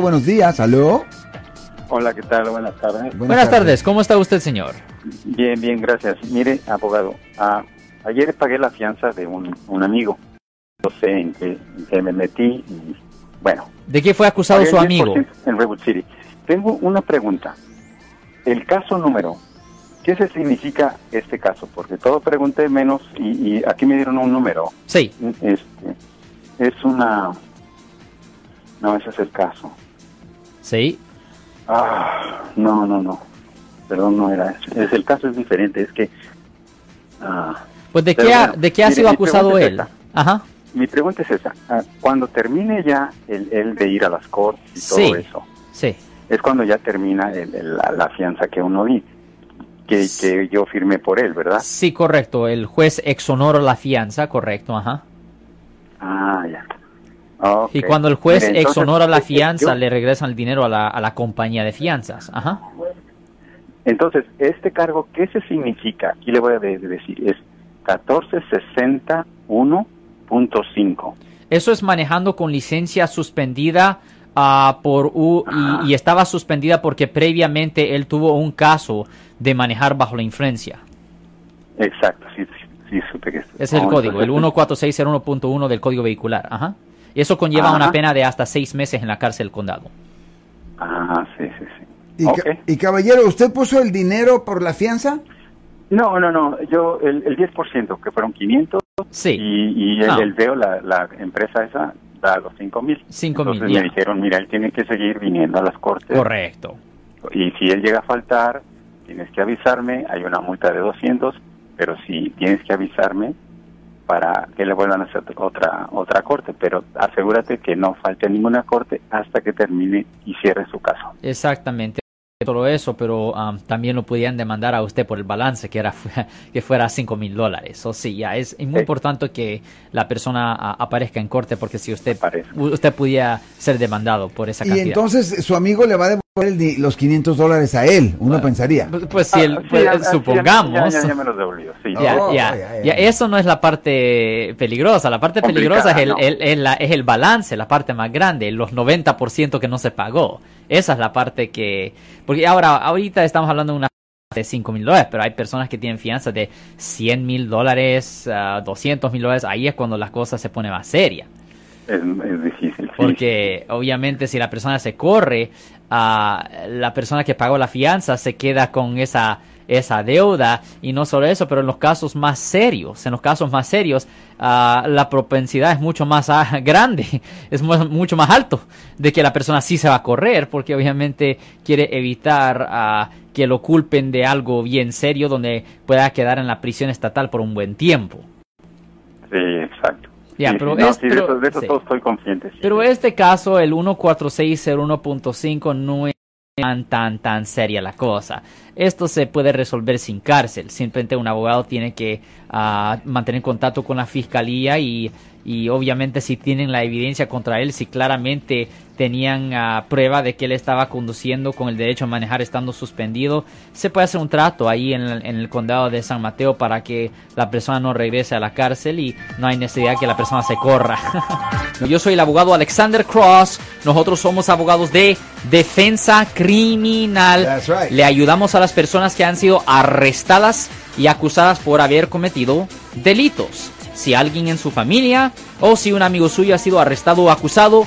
Buenos días, aló. Hola, ¿qué tal? Buenas tardes. Buenas, tardes. ¿cómo está usted, señor? Bien, bien, gracias. Mire, abogado, ah, ayer pagué la fianza de un, un amigo. No sé en qué, en qué me metí. y, bueno. ¿De qué fue acusado su amigo? 10% En Redwood City. Tengo una pregunta. El caso número, ¿qué se significa este caso? Porque todo pregunté menos y, y aquí me dieron un número. Sí. Este, es una... No, ese es el caso. Sí. Ah, no, no, no. Perdón, no era ese. Es, el caso es diferente, es que... ah, Pues de qué ha, de qué ha mire, sido acusado es él? Ajá. mi pregunta es esa. Ah, cuando termine ya el, el de ir a las cortes y Sí. todo eso, Sí. es cuando ya termina el- el- la, la fianza que uno que, que yo firmé por él, ¿verdad? Sí, correcto. El juez exonora la fianza, correcto, ajá. Ah, ya. Ok. Y cuando el juez Mire, entonces, exonora la fianza, yo- le regresan el dinero a la, a la compañía de fianzas. Ajá. Entonces, este cargo, ¿qué se significa? Aquí le voy a de- de decir, es 1461.5. Eso es manejando con licencia suspendida ah, por U Ah. y, y estaba suspendida porque previamente él tuvo un caso de manejar bajo la influencia. Exacto, sí, sí, sí, supe que... Es el Oh, código, el entonces- 14601.1 del código vehicular. Ajá. Y eso conlleva una pena de hasta seis meses en la cárcel del condado. Ah, sí, sí, sí. Y, ca- Ok. y caballero, ¿usted puso el dinero por la fianza? No, no, no, yo el, el 10%, que fueron 500, Sí. y, y el, Ah. el veo, la, la empresa esa, da los 5 mil. Cinco mil, Entonces me dijeron, mira, él tiene que seguir viniendo a las cortes. Correcto. Y si él llega a faltar, tienes que avisarme, hay una multa de 200, pero si tienes que avisarme para que le vuelvan a hacer otra otra corte, pero asegúrate que no falte ninguna corte hasta que termine y cierre su caso. Exactamente. Todo eso, pero am, también lo podían demandar a usted por el balance, que era que fuera cinco mil dólares. O sí, ya es, muy Sí. importante que la persona a- aparezca en corte, porque si usted Aparezca. usted pudiera ser demandado por esa Y cantidad. entonces su amigo le va a los 500 dólares a él, uno Bueno, pensaría. Pues, pues si el- Ah, sí, pues, ah, sí, supongamos. Ya, ya, ya me los devolvió, sí. Ya, Oh, ya, ya, ya, ya, ya. eso no es la parte peligrosa. La parte peligrosa es el, no. el- el- la- es el balance, la parte más grande, los 90% que no se pagó. Esa es la parte que... Porque ahora, ahorita estamos hablando de una de 5 mil dólares, pero hay personas que tienen fianzas de 100 mil dólares, ah, 200 mil dólares. Ahí es cuando las cosas se pone más seria. Es, es difícil. sí. Porque obviamente si la persona se corre, ah, la persona que pagó la fianza se queda con esa, esa deuda. Y no solo eso, pero en los casos más serios, en los casos más serios, ah, la propensidad es mucho más grande, es mu- mucho más alto de que la persona sí se va a correr, porque obviamente quiere evitar ah, que lo culpen de algo bien serio donde pueda quedar en la prisión estatal por un buen tiempo. Sí, exacto. Ya, pero sí, no, es- sí, de pero- eso, de eso sí. todo estoy consciente. sí. Pero este caso, el 14601.5, no es tan, tan, tan seria la cosa. Esto se puede resolver sin cárcel. Simplemente un abogado tiene que ah, mantener contacto con la fiscalía y, y obviamente si tienen la evidencia contra él, si claramente tenían ah, prueba de que él estaba conduciendo con el derecho a manejar estando suspendido, se puede hacer un trato ahí en el, en el condado de San Mateo para que la persona no regrese a la cárcel y no hay necesidad que la persona se corra. Yo soy el abogado Alexander Cross. Nosotros somos abogados de defensa criminal. Right. Le ayudamos a las personas que han sido arrestadas y acusadas por haber cometido delitos. Si alguien en su familia o si un amigo suyo ha sido arrestado o acusado,